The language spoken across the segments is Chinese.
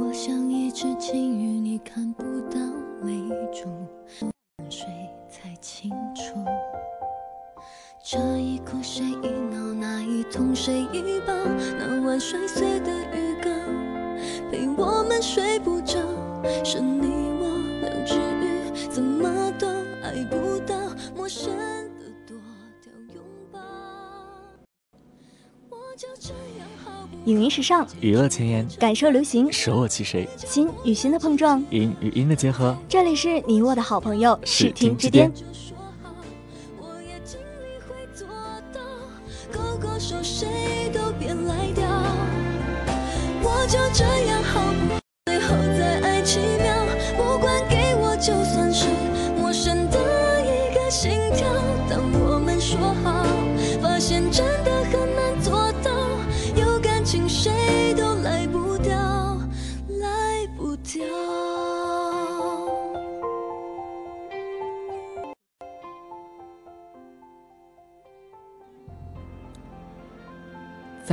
我像一只金鱼，你看不到泪珠，沉睡才清楚。这一哭谁一闹，那一痛谁一抱？那晚摔碎的鱼缸，陪我们睡不着。是你我两只鱼，怎么都爱不到陌生。影音时尚，娱乐前沿，感受流行，舍我其谁？心与心的碰撞，音与音的结合。这里是你我的好朋友，视听之巅。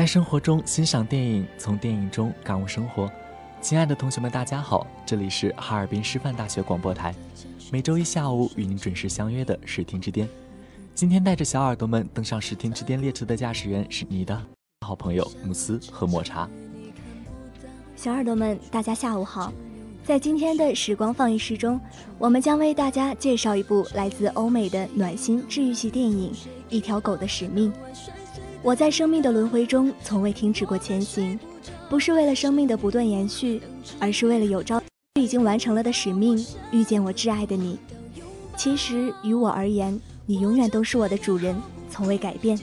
在生活中欣赏电影，从电影中感悟生活。亲爱的同学们，大家好，这里是哈尔滨师范大学广播台，每周一下午与您准时相约的视听之巅。今天带着小耳朵们登上视听之巅列车的驾驶员是你的好朋友慕斯和抹茶。小耳朵们，大家下午好。在今天的时光放映室中，我们将为大家介绍一部来自欧美的暖心治愈系电影《一条狗的使命》。我在生命的轮回中从未停止过前行，不是为了生命的不断延续，而是为了有朝已经完成了的使命——遇见我挚爱的你。其实于我而言，你永远都是我的主人，从未改变。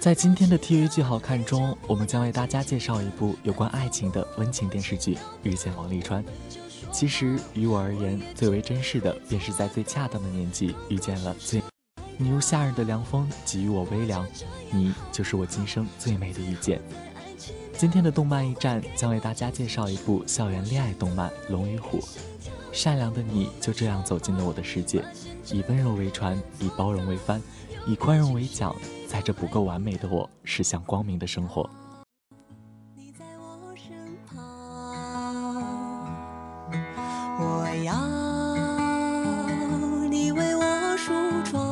在今天的 TV 剧好看中，我们将为大家介绍一部有关爱情的温情电视剧《遇见王沥川》。其实于我而言，最为珍视的便是在最恰当的年纪遇见了最。你如夏日的凉风，给予我微凉。你就是我今生最美的遇见。今天的动漫驿站将为大家介绍一部校园恋爱动漫《龙与虎》。善良的你就这样走进了我的世界，以温柔为船，以包容为帆，以宽容为桨，在这不够完美的我，驶向光明的生活。你在我身旁，我要你为我梳妆。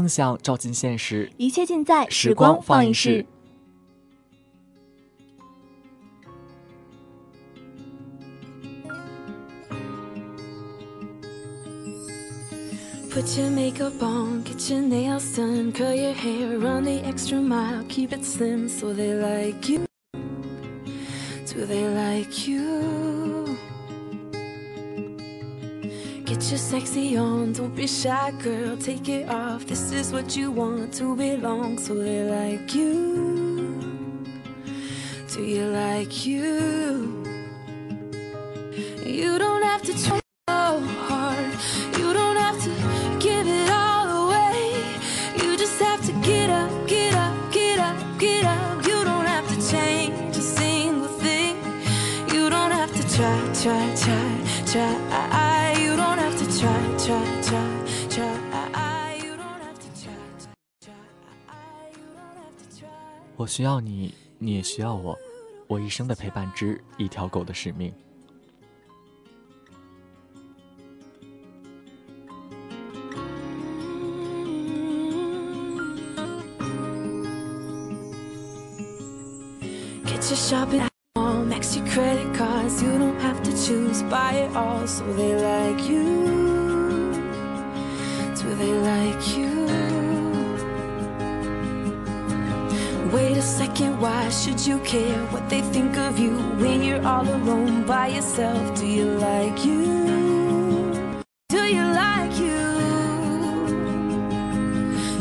梦想照进现实，一切尽在时光放映室。Put your makeup on, get your nails done, curl your hair, run the extra mile, keep it slim so they like you. Do they like you? Get your sexy on, don't be shy, girl. Take it off. This is what you want to belong, so they like you. Do you like you? You don't have to try 我需要你，你也需要我，我一生的陪伴之一条狗的使命。Wait a second, why should you care what they think of you when you're all alone by yourself? Do you like you? Do you like you?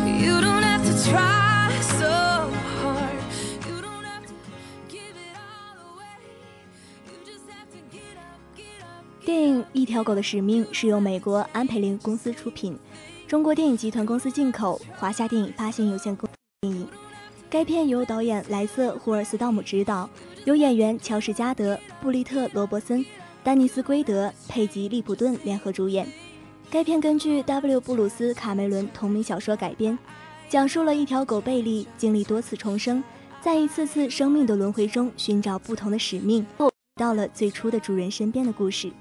You don't have to try so hard. You don't have to give it all away. You just have to get up, get up. 电影《一条狗的使命》是由美国安培林公司出品，中国电影集团公司进口，华夏电影发行有限公司电影。该片由导演莱瑟·胡尔斯道姆执导，由演员乔什·加德、布利特·罗伯森、丹尼斯·圭德、佩吉·利普顿联合主演。该片根据 W. 布鲁斯·卡梅伦同名小说改编，讲述了一条狗贝利经历多次重生，在一次次生命的轮回中寻找不同的使命，后到了最初的主人身边的故事。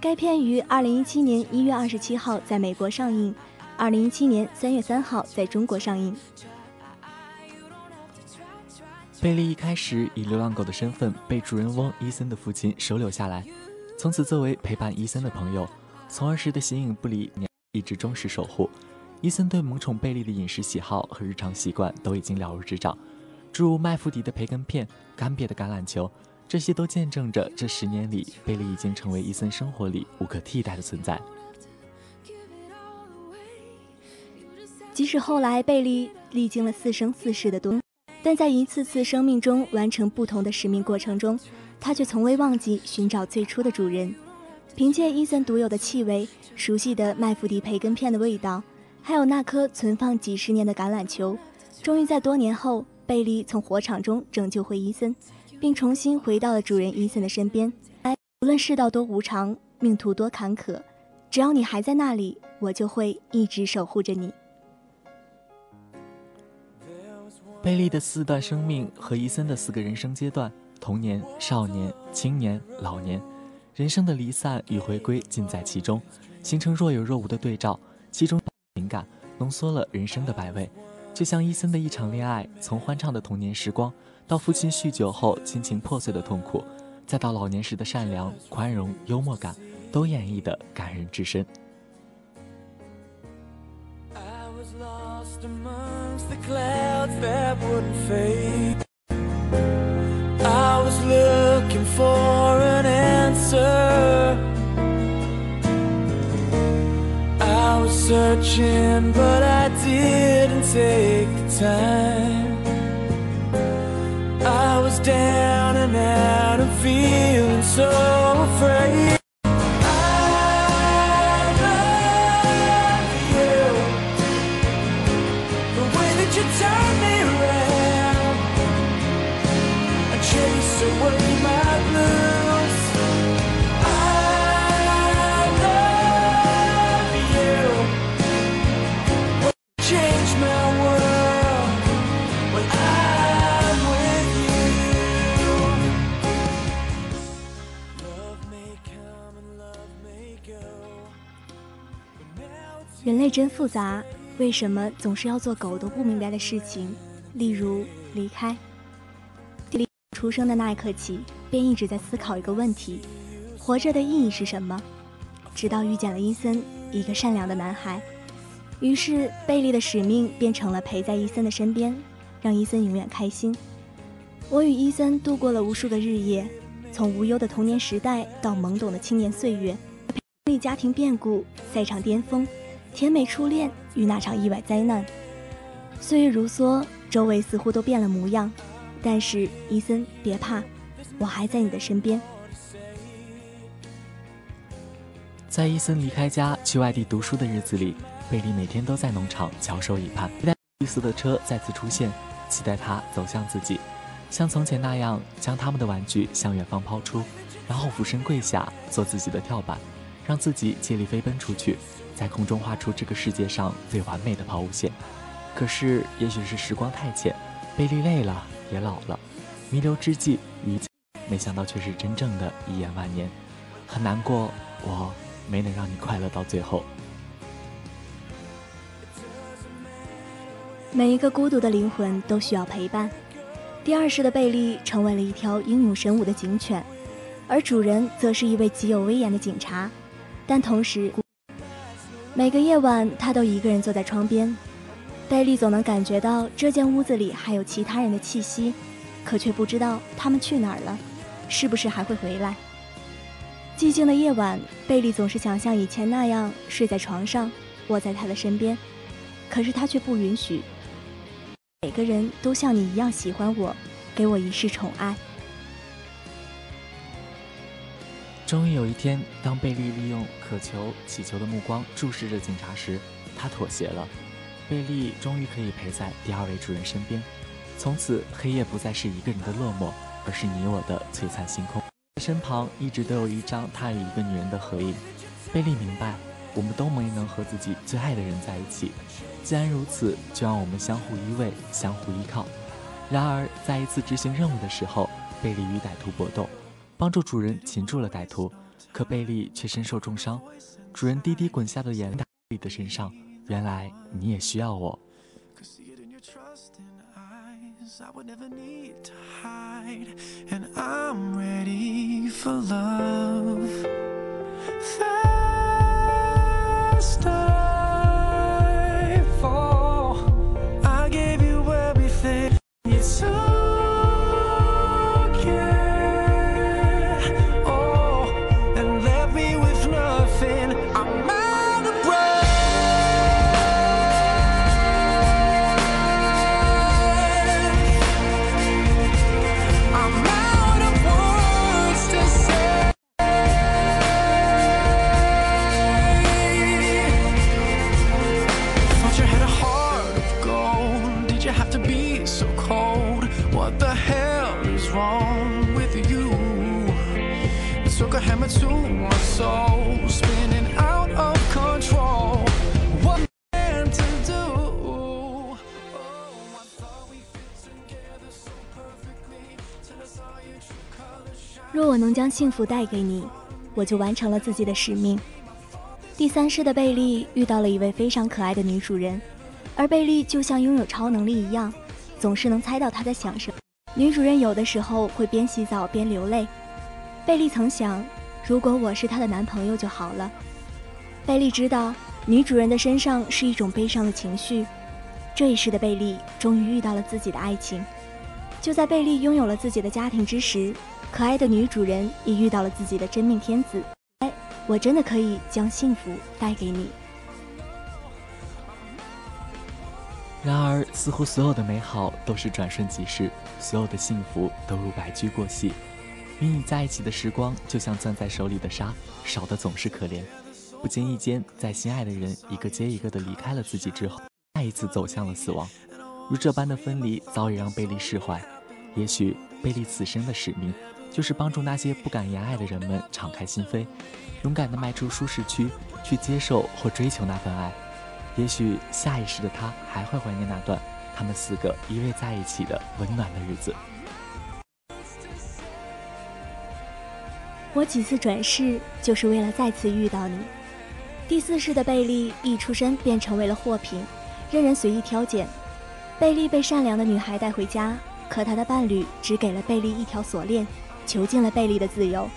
该片于2017年1月27号在美国上映，2017年3月3号在中国上映。贝利一开始以流浪狗的身份被主人翁伊森的父亲收留下来，从此作为陪伴伊森的朋友，从儿时的形影不离，一直忠实守护。伊森对萌宠贝利的饮食喜好和日常习惯都已经了如指掌，诸如麦富迪的培根片、干瘪的橄榄球，这些都见证着这十年里贝利已经成为伊森生活里无可替代的存在。即使后来贝利历经了四生四世的多。但在一次次生命中完成不同的使命过程中，他却从未忘记寻找最初的主人。凭借伊森独有的气味、熟悉的麦弗迪培根片的味道，还有那颗存放几十年的橄榄球，终于在多年后，贝利从火场中拯救回伊森，并重新回到了主人伊森的身边。无论世道多无常，命途多坎坷，只要你还在那里，我就会一直守护着你。贝利的四段生命和伊森的四个人生阶段：童年、少年、青年、老年，人生的离散与回归尽在其中，形成若有若无的对照。其中情感浓缩了人生的百味，就像伊森的一场恋爱，从欢畅的童年时光，到父亲酗酒后亲情破碎的痛苦，再到老年时的善良、宽容、幽默感，都演绎得感人至深。Clouds that wouldn't fade. I was looking for an answer. I was searching, but I didn't take the time. I was down and out and feeling so afraid. 人类真复杂，为什么总是要做狗都不明白的事情？例如离开。出生的那一刻起，便一直在思考一个问题：活着的意义是什么？直到遇见了伊森，一个善良的男孩。于是贝利的使命变成了陪在伊森的身边，让伊森永远开心。我与伊森度过了无数个日夜，从无忧的童年时代到懵懂的青年岁月，经历家庭变故、赛场巅峰。甜美初恋与那场意外灾难，岁月如梭，周围似乎都变了模样。但是伊森，别怕，我还在你的身边。在伊森离开家去外地读书的日子里，贝利每天都在农场翘首以盼，期待绿色的车再次出现，期待他走向自己，像从前那样将他们的玩具向远方抛出，然后俯身跪下，做自己的跳板，让自己借力飞奔出去。在空中画出这个世界上最完美的抛物线，可是也许是时光太浅，贝利累了，也老了，弥留之际，余没想到却是真正的一眼万年，很难过，我没能让你快乐到最后。每一个孤独的灵魂都需要陪伴。第二世的贝利成为了一条英勇神武的警犬，而主人则是一位极有威严的警察，但同时。每个夜晚，他都一个人坐在窗边。贝利总能感觉到这间屋子里还有其他人的气息，可却不知道他们去哪儿了，是不是还会回来。寂静的夜晚，贝利总是想像以前那样睡在床上，窝在他的身边，可是他却不允许。每个人都像你一样喜欢我，给我一世宠爱。终于有一天，当贝利利用渴求、乞求的目光注视着警察时，他妥协了。贝利终于可以陪在第二位主人身边。从此，黑夜不再是一个人的落寞，而是你我的璀璨星空。身旁一直都有一张他与一个女人的合影。贝利明白，我们都没能和自己最爱的人在一起。既然如此，就让我们相互依偎，相互依靠。然而，在一次执行任务的时候，贝利与歹徒搏斗。帮助主人擒住了歹徒，可贝利却身受重伤。主人滴滴滚下的眼泪，贝利的身上。原来你也需要我。若我能将幸福带给你，我就完成了自己的使命。第三世的贝利遇到了一位非常可爱的女主人，而贝利就像拥有超能力一样，总是能猜到她在想什么。女主人有的时候会边洗澡边流泪。贝利曾想，如果我是她的男朋友就好了。贝利知道，女主人的身上是一种悲伤的情绪。这一世的贝利终于遇到了自己的爱情。就在贝利拥有了自己的家庭之时。可爱的女主人也遇到了自己的真命天子，哎，我真的可以将幸福带给你。然而，似乎所有的美好都是转瞬即逝，所有的幸福都如白驹过隙。与你在一起的时光，就像攥在手里的沙，少的总是可怜。不经意间，在心爱的人一个接一个的离开了自己之后，再一次走向了死亡。如这般的分离，早已让贝利释怀。也许。贝利此生的使命，就是帮助那些不敢言爱的人们敞开心扉，勇敢地迈出舒适区，去接受或追求那份爱。也许下一世的他还会怀念那段他们四个依偎在一起的温暖的日子。我几次转世，就是为了再次遇到你。第四世的贝利一出生便成为了货品，任人随意挑拣。贝利被善良的女孩带回家，可他的伴侣只给了贝利一条锁链，囚禁了贝利的自由。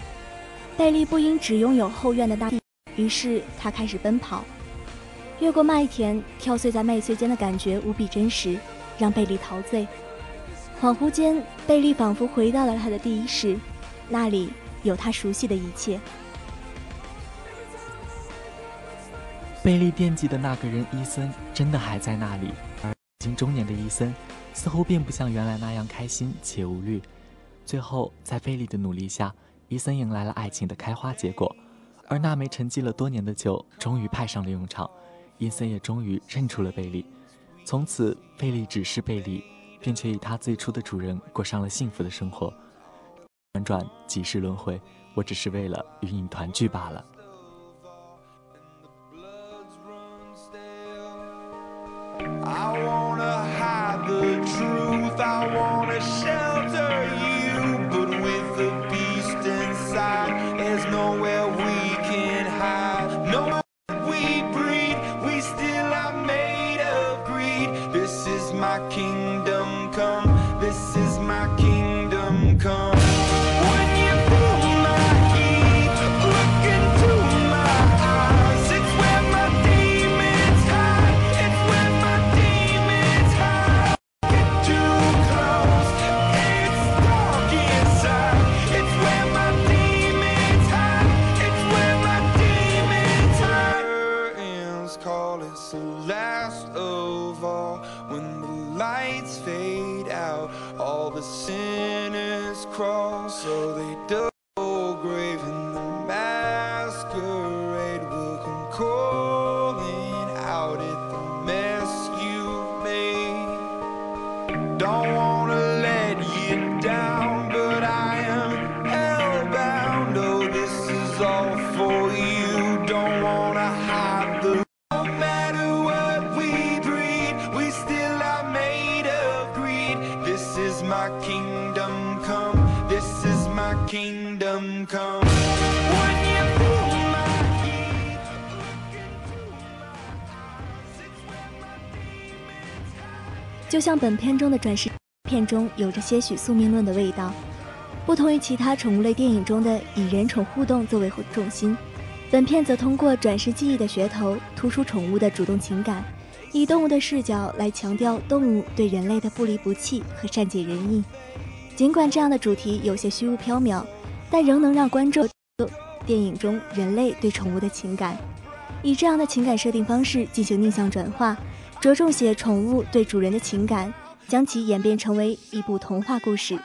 贝利不应只拥有后院的大地，于是他开始奔跑，越过麦田，跳碎在麦穗间的感觉无比真实，让贝利陶醉。恍惚间，贝利仿佛回到了他的第一世，那里。有他熟悉的一切。贝利惦记的那个人伊森真的还在那里，而已经中年的伊森似乎并不像原来那样开心且无虑。最后，在贝利的努力下，伊森迎来了爱情的开花结果，而那枚沉寂了多年的酒终于派上了用场，伊森也终于认出了贝利。从此，贝利只是贝利，并且与他最初的主人过上了幸福的生活。转转几世轮回，我只是为了与你团聚罢了。就像本片中的转世片中有着些许宿命论的味道，不同于其他宠物类电影中的以人宠互动作为重心，本片则通过转世记忆的噱头，突出宠物的主动情感，以动物的视角来强调动物对人类的不离不弃和善解人意。尽管这样的主题有些虚无缥缈，但仍能让观众电影中人类对宠物的情感，以这样的情感设定方式进行逆向转化。着重写宠物对主人的情感，将其演变成为一部童话故事。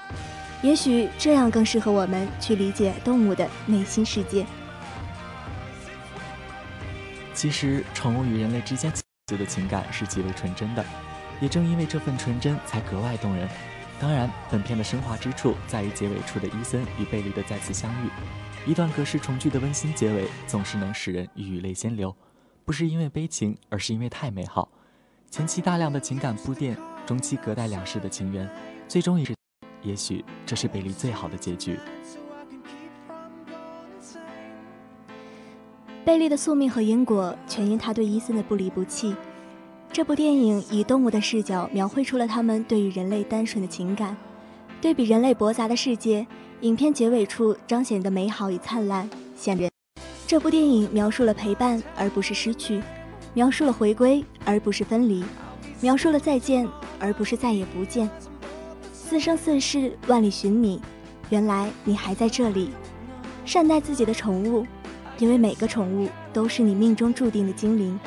也许这样更适合我们去理解动物的内心世界。其实，宠物与人类之间的情感是极为纯真的，也正因为这份纯真，才格外动人。当然，本片的升华之处在于结尾处的伊森与贝利的再次相遇。一段隔世重聚的温馨结尾，总是能使人欲语泪先流，不是因为悲情，而是因为太美好。前期大量的情感铺垫，中期隔代两世的情缘，最终也是，也许这是贝利最好的结局。贝利的宿命和因果，全因他对伊森的不离不弃。这部电影以动物的视角描绘出了他们对于人类单纯的情感。对比人类驳杂的世界，影片结尾处彰显的美好与灿烂，显然。这部电影描述了陪伴，而不是失去。描述了回归，而不是分离；描述了再见，而不是再也不见。四生四世，万里寻你，原来你还在这里。善待自己的宠物，因为每个宠物都是你命中注定的精灵。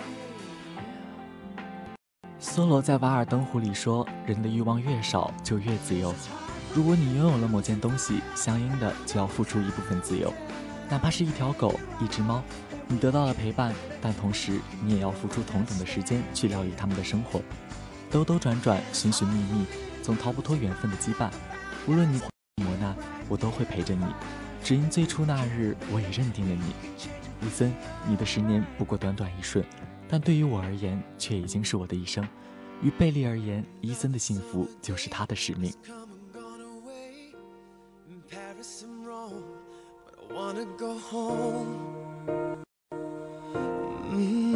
梭罗在《瓦尔登湖》里说：“人的欲望越少，就越自由。如果你拥有了某件东西，相应的就要付出一部分自由，哪怕是一条狗，一只猫。”你得到了陪伴，但同时你也要付出同等的时间去疗愈他们的生活。兜兜转转，寻寻觅觅，总逃不脱缘分的羁绊。无论你。磨难，我都会陪着你。只因最初那日，我已认定了你。伊森，你的十年不过短短一瞬，但对于我而言，却已经是我的一生。于贝利而言，伊森的幸福就是他的使命。Mm-hmm.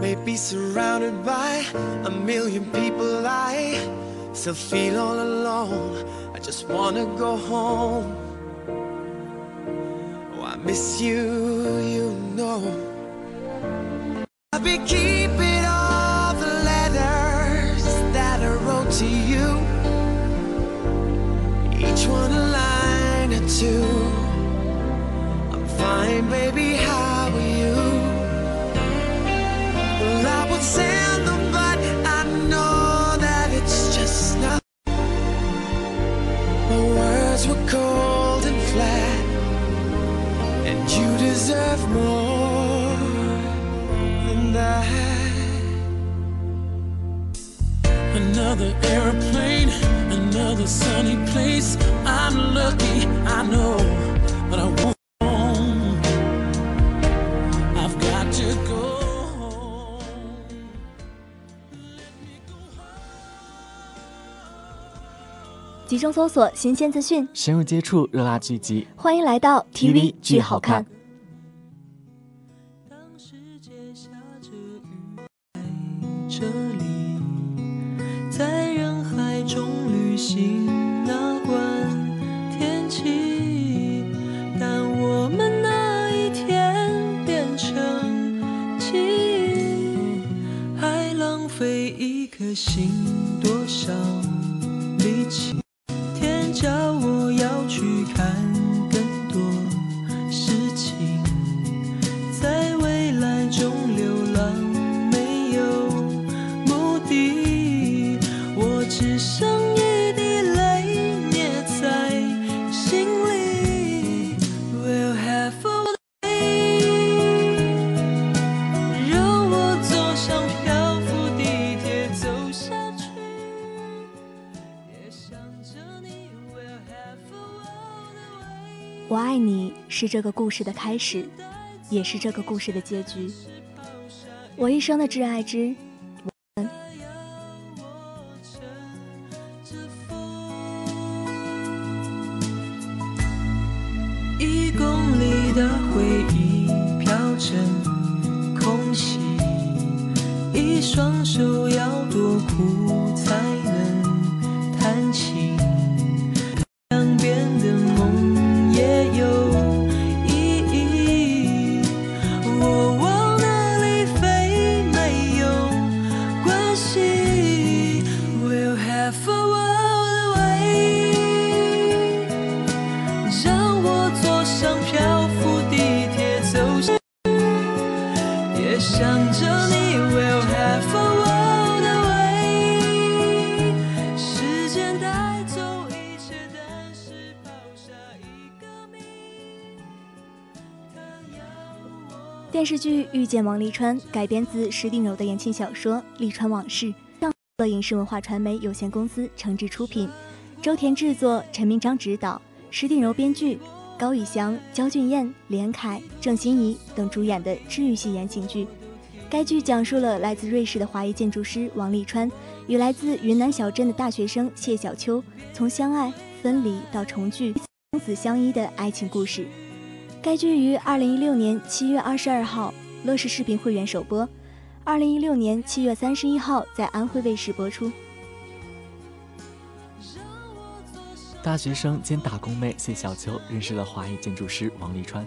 Maybe surrounded by a million people, I still feel all alone. I just wanna go home. Oh, I miss you, you know. I'll be keeping all the letters that I wrote to you. Each one a line or two. Fine, baby. How are you? Well, I would send them, but I know that it's just not. My words were cold and flat, and you deserve more than that. Another airplane, another sunny place. I'm lucky, 集中搜索新鲜资讯，深入接触热辣剧集，欢迎来到 TV 剧好看。当世界下着雨，在这里，在人海中旅行，哪管天气？但我们那一天变成记忆，还浪费一颗心，多少力气？我爱你是这个故事的开始，也是这个故事的结局。我一生的挚爱之，遇见王沥川》改编自石定柔的言情小说《沥川往事》，上乐影视文化传媒有限公司诚挚出品，周田制作，陈明章执导，石定柔编剧，高以翔、焦俊艳、连凯、郑欣宜等主演的治愈系言情剧。该剧讲述了来自瑞士的华裔建筑师王沥川与来自云南小镇的大学生谢小秋从相爱、分离到重聚、生死相依的爱情故事。该剧于二零一六年七月二十二号乐视视频会员首播，二零一六年七月三十一号在安徽卫视播出。大学生兼打工妹谢小秋认识了华裔建筑师王沥川，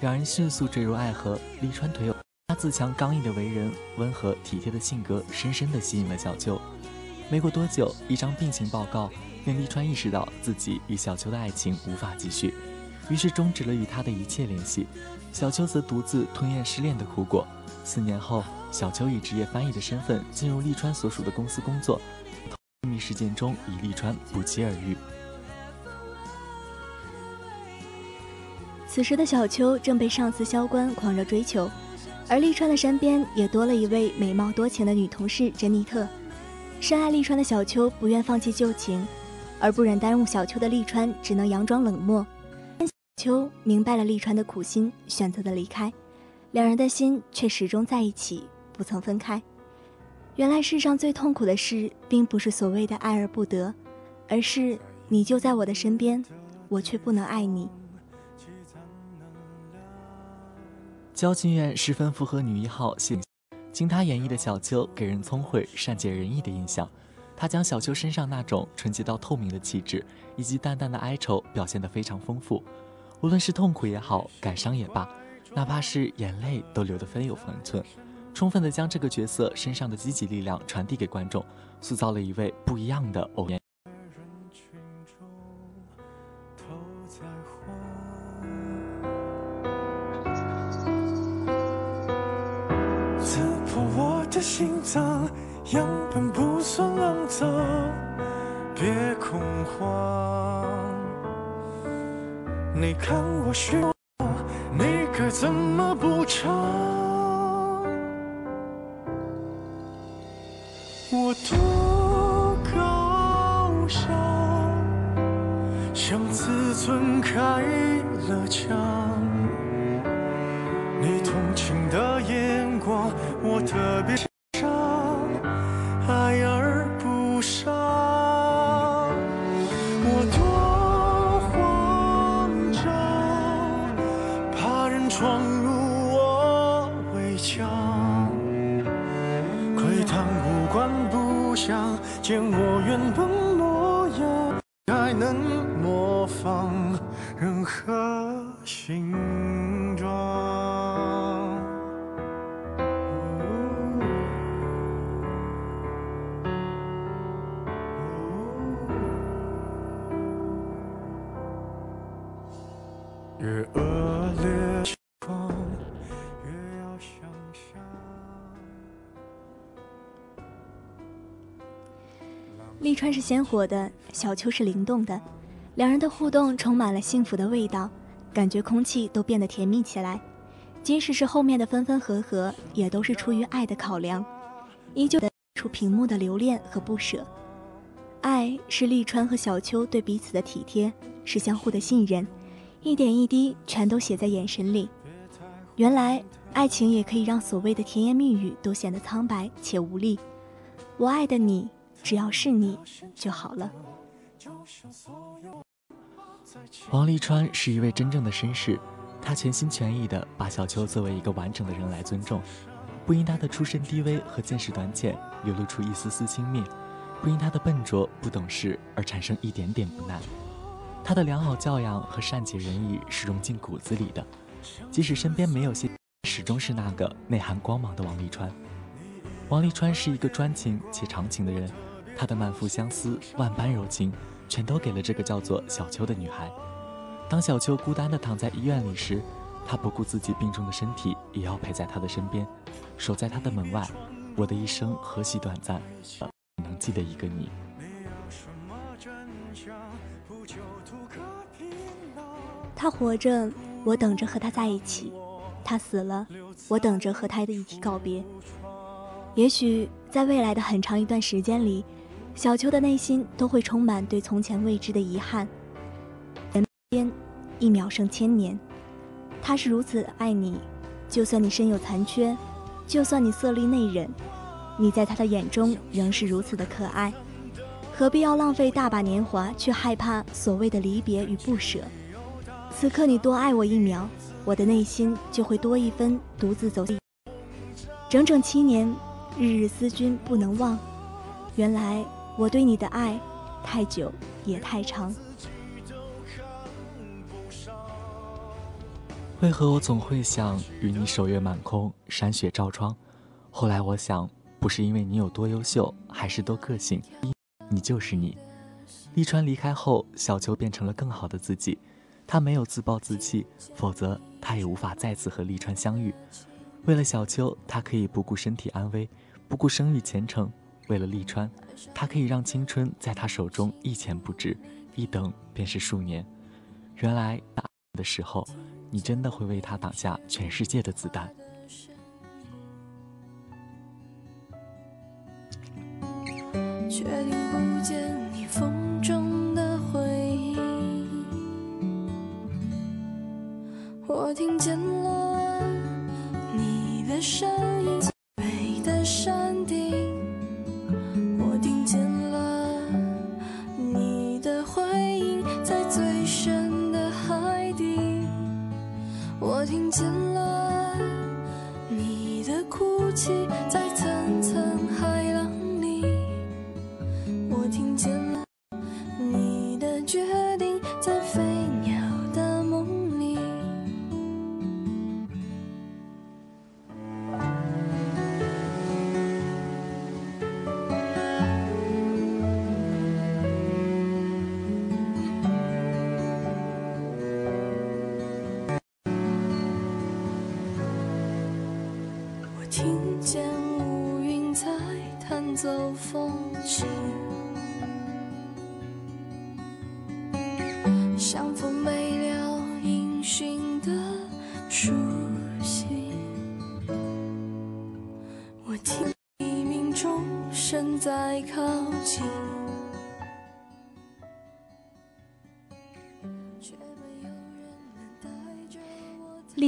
两人迅速坠入爱河。沥川腿有他自强刚毅的为人，温和体贴的性格，深深地吸引了小秋。没过多久，一张病情报告令沥川意识到自己与小秋的爱情无法继续，于是终止了与他的一切联系。小秋则独自吞咽失恋的苦果。四年后，小秋以职业翻译的身份进入利川所属的公司工作，秘密事件中与利川不期而遇。此时的小秋正被上司萧关狂热追求，而利川的身边也多了一位美貌多情的女同事珍妮特。深爱利川的小秋不愿放弃旧情，而不忍耽误小秋的利川只能佯装冷漠。秋明白了利川的苦心，选择的离开，两人的心却始终在一起，不曾分开。原来世上最痛苦的事，并不是所谓的爱而不得，而是你就在我的身边，我却不能爱你。焦俊艳十分符合女一号形象，经她演绎的小秋给人聪慧、善解人意的印象。她将小秋身上那种纯洁到透明的气质，以及淡淡的哀愁表现得非常丰富。无论是痛苦也好，感伤也罢，哪怕是眼泪都流得分有分寸。充分的将这个角色身上的积极力量传递给观众，塑造了一位不一样的欧阳。刺破我的心脏，样本不算肮脏，别恐慌。你看我虚越恶劣情况，越要想象。利川是鲜活的，小秋是灵动的，两人的互动充满了幸福的味道，感觉空气都变得甜蜜起来。即使是后面的分分合合，也都是出于爱的考量，依旧出屏幕的留恋和不舍。爱是利川和小秋对彼此的体贴，是相互的信任，一点一滴全都写在眼神里。原来爱情也可以让所谓的甜言蜜语都显得苍白且无力。我爱的你。只要是你就好了。王沥川是一位真正的绅士，他全心全意地把小秋作为一个完整的人来尊重，不因他的出身低微和见识短浅流露出一丝丝轻蔑，不因他的笨拙不懂事而产生一点点不耐。他的良好教养和善解人意是融进骨子里的，即使身边没有些，始终是那个内涵光芒的王沥川。王沥川是一个专情且长情的人。他的满腹相思、万般柔情，全都给了这个叫做小秋的女孩。当小秋孤单地躺在医院里时，他不顾自己病重的身体，也要陪在她的身边，守在她的门外。我的一生何其短暂，能记得一个你。他活着，我等着和他在一起；他死了，我等着和他的遗体告别。也许在未来的很长一段时间里。小秋的内心都会充满对从前未知的遗憾。人间一秒胜千年，他是如此爱你，就算你身有残缺，就算你色厉内荏，你在他的眼中仍是如此的可爱。何必要浪费大把年华，去害怕所谓的离别与不舍？此刻你多爱我一秒，我的内心就会多一分独自走。整整七年，日日思君不能忘。原来。我对你的爱，太久也太长。为何我总会想与你守月满空，山雪照窗？后来我想，不是因为你有多优秀，还是多个性，你就是你。沥川离开后，小秋变成了更好的自己。他没有自暴自弃，否则他也无法再次和利川相遇。为了小秋，他可以不顾身体安危，不顾声誉前程。为了利川，他可以让青春在他手中一钱不值，一等便是数年。原来打的时候，你真的会为他挡下全世界的子弹。我听见了你的声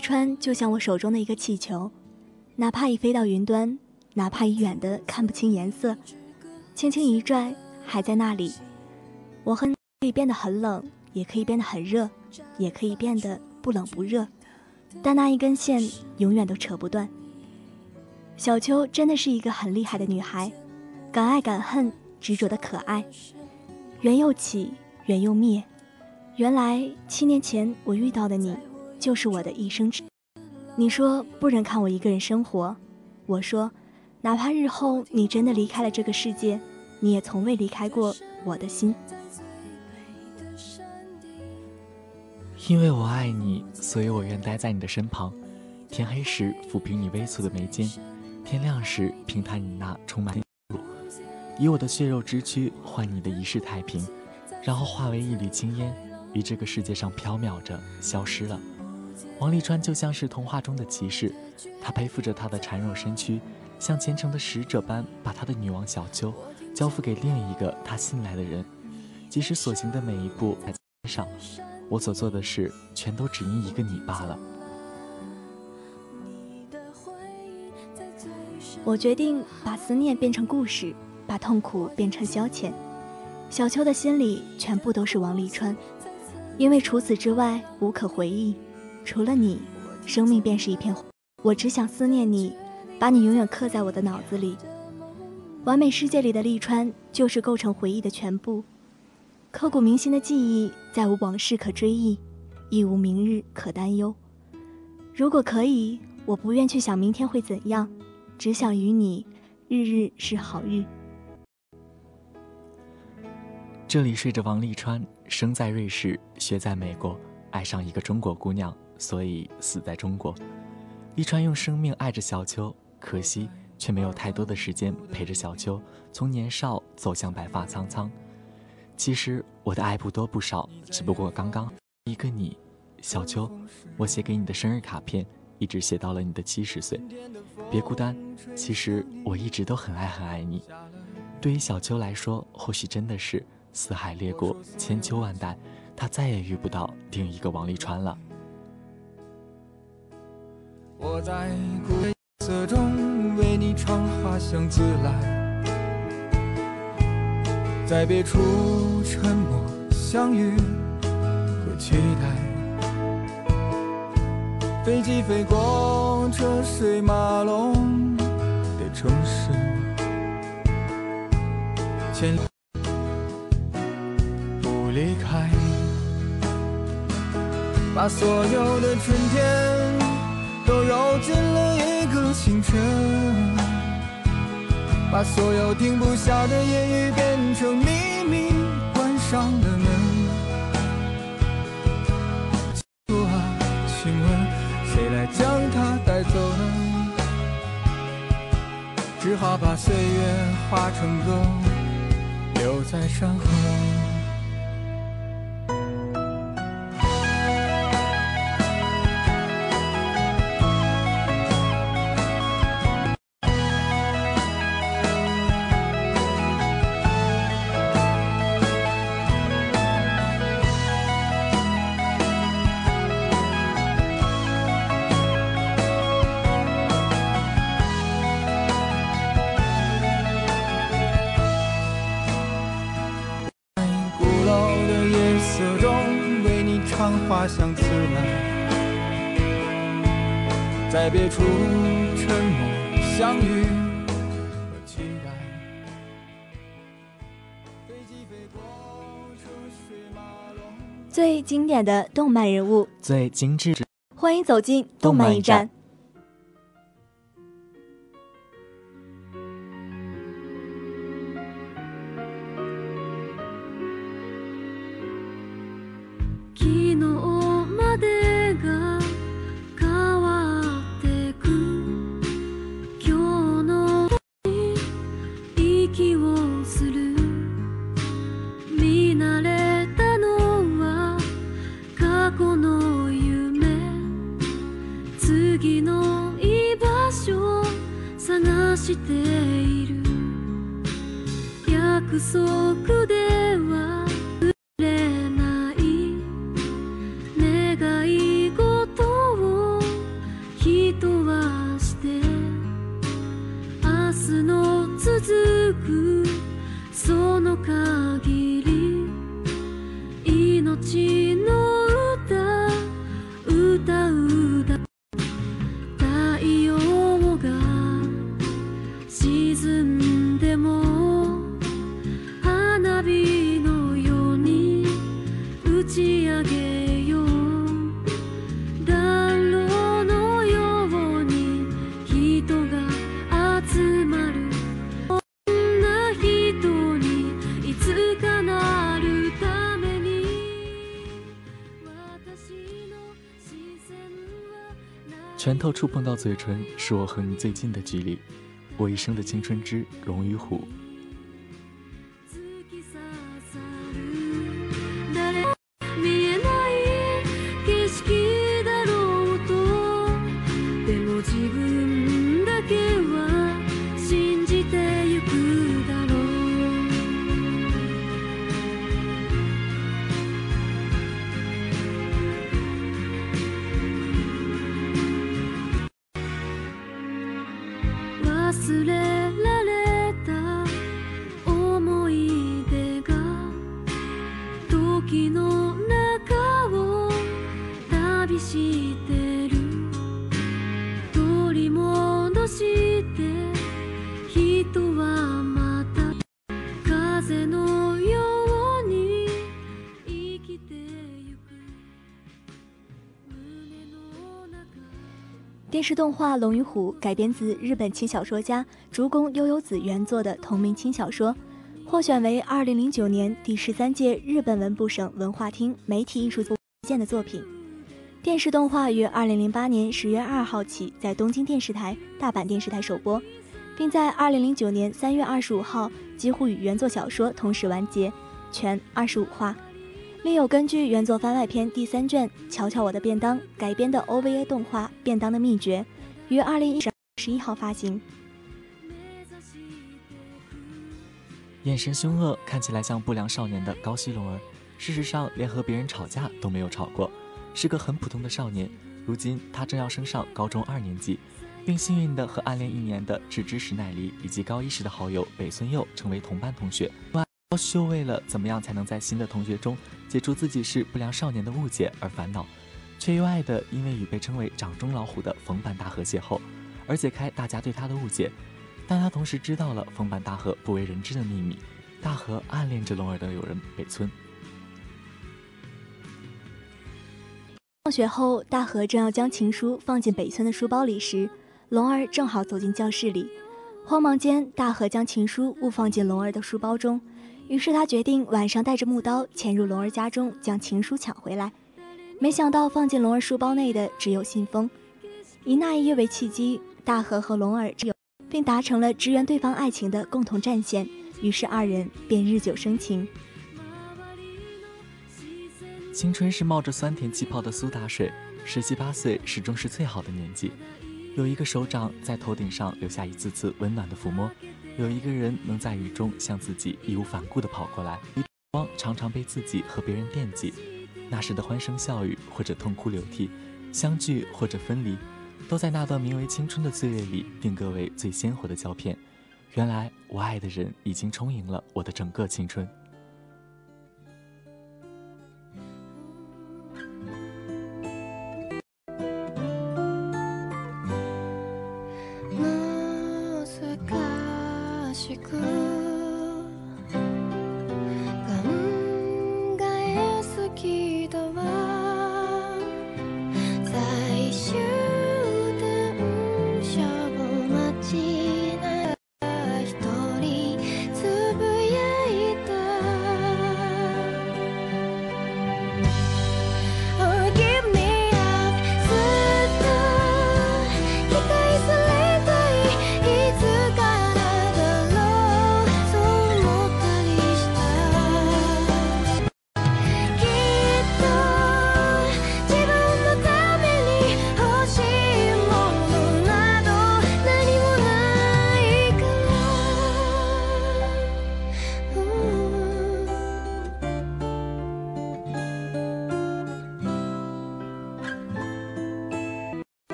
我走利川就像我手中的一个气球，哪怕已飞到云端，哪怕已远的看不清颜色，轻轻一拽，还在那里。我和你可以变得很冷，也可以变得很热，也可以变得不冷不热，但那一根线永远都扯不断。小秋真的是一个很厉害的女孩，敢爱敢恨，执着的可爱，缘又起，缘又灭。原来七年前我遇到的你，就是我的一生之。你说不忍看我一个人生活，我说，哪怕日后你真的离开了这个世界，你也从未离开过我的心。因为我爱你，所以我愿待在你的身旁。天黑时抚平你微蹙的眉间，天亮时平摊你那充满，以我的血肉之躯换你的一世太平，然后化为一缕青烟，于这个世界上飘渺着，消失了。王沥川就像是童话中的骑士，他背负着他的孱弱身躯，像虔诚的使者般把他的女王小秋交付给另一个他信赖的人。即使所行的每一步在上，我所做的事全都只因一个你罢了。我决定把思念变成故事，把痛苦变成消遣。小秋的心里全部都是王沥川，因为除此之外无可回忆。除了你，生命便是一片。我只想思念你，把你永远刻在我的脑子里。完美世界里的沥川，就是构成回忆的全部。刻骨铭心的记忆，再无往事可追忆，亦无明日可担忧。如果可以，我不愿去想明天会怎样。只想与你，日日是好日。这里睡着王沥川，生在瑞士，学在美国，爱上一个中国姑娘，所以死在中国。沥川用生命爱着小秋，可惜却没有太多的时间陪着小秋，从年少走向白发苍苍。其实我的爱不多不少，只不过刚刚一个你，小秋，我写给你的生日卡片。一直写到了你的七十岁，别孤单。其实我一直都很爱很爱你。对于小秋来说，或许真的是四海列国千秋万代，他再也遇不到另一个王沥川了。我在枯夜色中为你唱花香自来，在别处沉默相遇和期待。飞机飞过车水马龙的城市，千里。不离开，把所有的春天都揉进了一个清晨，把所有停不下的言语变成秘密，关上的门。说啊，请问谁来将它带走呢？只好把岁月化成歌，留在山河。经典的动漫人物。最精致欢迎走进动漫一站している。約束で触碰到嘴唇，是我和你最近的距离。我一生的青春之龙与虎。视动画《龙与虎》改编自日本轻小说家竹宫悠悠子原作的同名轻小说，获选为2009年第十三届日本文部省文化厅媒体艺术部荐的作品。电视动画于2008年10月2号起在东京电视台、大阪电视台首播，并在2009年3月25号几乎与原作小说同时完结，全25话。另有根据原作番外篇第三卷《瞧瞧我的便当》改编的 OVA 动画《便当的秘诀》，于二零一十十一号发行。眼神凶恶，看起来像不良少年的高希龙儿，事实上连和别人吵架都没有吵过，是个很普通的少年。如今他正要升上高中二年级，并幸运的和暗恋一年的智之石乃梨以及高一时的好友北村佑成为同班同学。高秀为了怎么样才能在新的同学中解除自己是不良少年的误解而烦恼，却意外的因为与被称为掌中老虎的冯坂大河邂逅，而解开大家对他的误解。但他同时知道了冯坂大河不为人知的秘密，大河暗恋着龙儿的友人北村。放学后，大河正要将情书放进北村的书包里时，龙儿正好走进教室里。慌忙间，大河将情书误放进龙儿的书包中，于是他决定晚上带着木刀潜入龙儿家中，将情书抢回来。没想到放进龙儿书包内的只有信封。以那一夜为契机，大河和龙儿有，并达成了支援对方爱情的共同战线，于是二人便日久生情。青春是冒着酸甜气泡的苏打水，十七八岁始终是最好的年纪。有一个手掌在头顶上留下一次次温暖的抚摸，有一个人能在雨中向自己义无反顾地跑过来。光常常被自己和别人惦记，那时的欢声笑语或者痛哭流涕，相聚或者分离，都在那段名为青春的岁月里定格为最鲜活的胶片。原来我爱的人已经充盈了我的整个青春。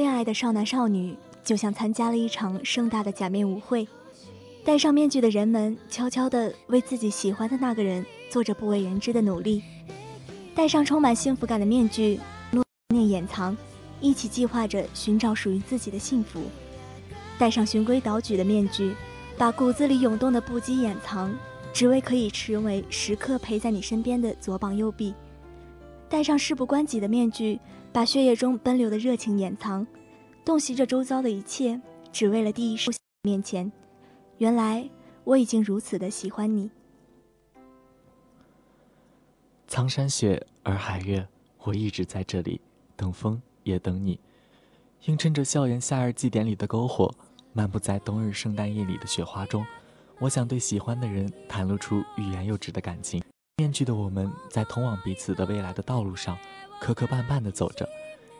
恋爱的少男少女，就像参加了一场盛大的假面舞会。戴上面具的人们，悄悄地为自己喜欢的那个人做着不为人知的努力。戴上充满幸福感的面具，诺念掩藏，一起计划着寻找属于自己的幸福。戴上循规蹈矩的面具，把骨子里涌动的不羁掩藏，只为可以成为时刻陪在你身边的左膀右臂。戴上事不关己的面具，把血液中奔流的热情掩藏，洞悉着周遭的一切，只为了第一时面前。原来我已经如此的喜欢你。苍山雪，洱海月，我一直在这里，等风也等你。映衬着校园夏日祭典里的篝火，漫步在冬日圣诞夜里的雪花中，我想对喜欢的人袒露出欲言又止的感情。面具的我们在通往彼此的未来的道路上，磕磕绊绊地走着，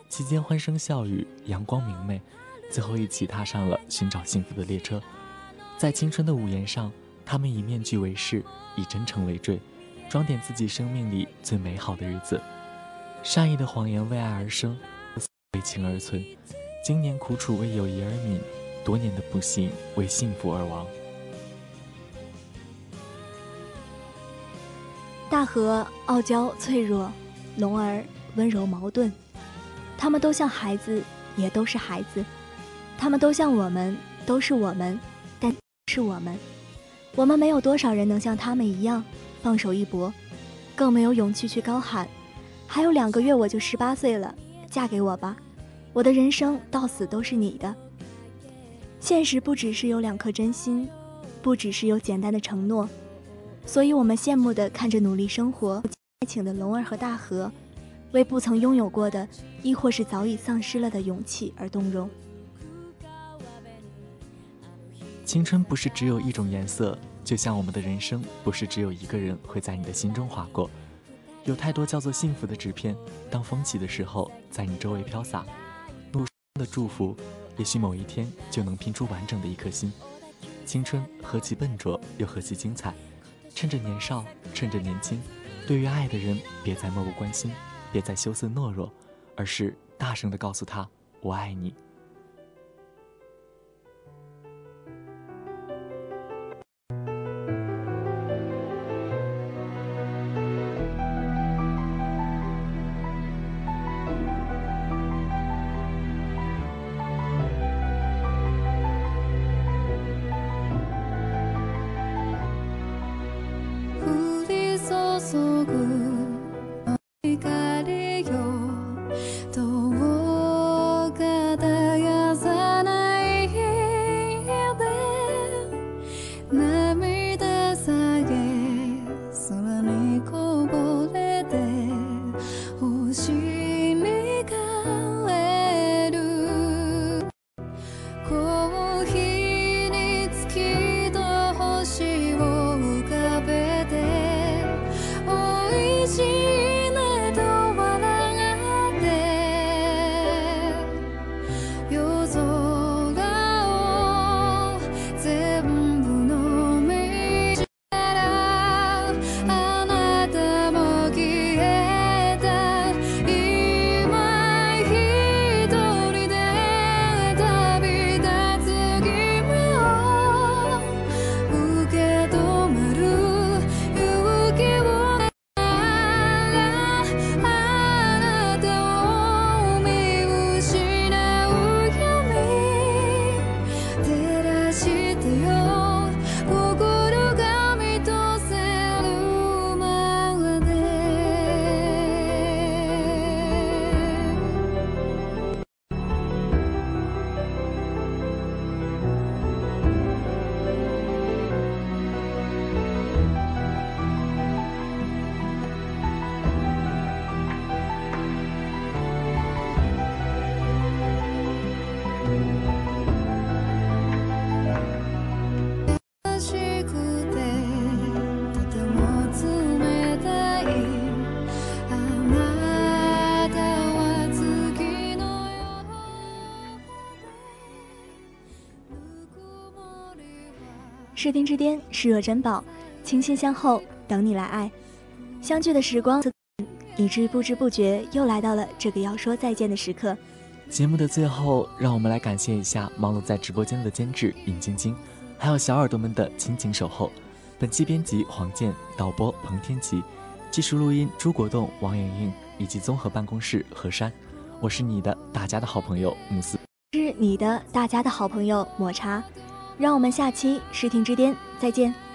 期间欢声笑语，阳光明媚，最后一起踏上了寻找幸福的列车。在青春的午宴上，他们以面具为饰，以真诚为坠，装点自己生命里最美好的日子。善意的谎言为爱而生，为情而存。今年苦楚为友谊而泯，多年的不幸为幸福而亡。大河傲娇脆弱，龙儿温柔矛盾，他们都像孩子，也都是孩子；他们都像我们，都是我们。但是我们，我们没有多少人能像他们一样放手一搏，更没有勇气去高喊：“还有两个月我就十八岁了，嫁给我吧，我的人生到死都是你的。”现实不只是有两颗真心，不只是有简单的承诺，所以我们羡慕的看着努力生活、爱情的龙儿和大河，为不曾拥有过的，亦或是早已丧失了的勇气而动容。青春不是只有一种颜色，就像我们的人生不是只有一个人会在你的心中划过。有太多叫做幸福的纸片，当风起的时候，在你周围飘洒。路的祝福，也许某一天就能拼出完整的一颗心。青春何其笨拙，又何其精彩！趁着年少，趁着年轻，对于爱的人，别再漠不关心，别再羞涩懦弱，而是大声的告诉他：“我爱你。”士丁之巅，视若珍宝，倾心相候，等你来爱。相聚的时光，以致不知不觉又来到了这个要说再见的时刻。节目的最后，让我们来感谢一下忙碌在直播间的监制尹晶晶，还有小耳朵们的亲情守候。本期编辑黄健，导播彭天琪，技术录音朱国栋、王莹莹，以及综合办公室何山。我是你的大家的好朋友慕斯，是你的大家的好朋友抹茶。让我们下期视听之巅再见。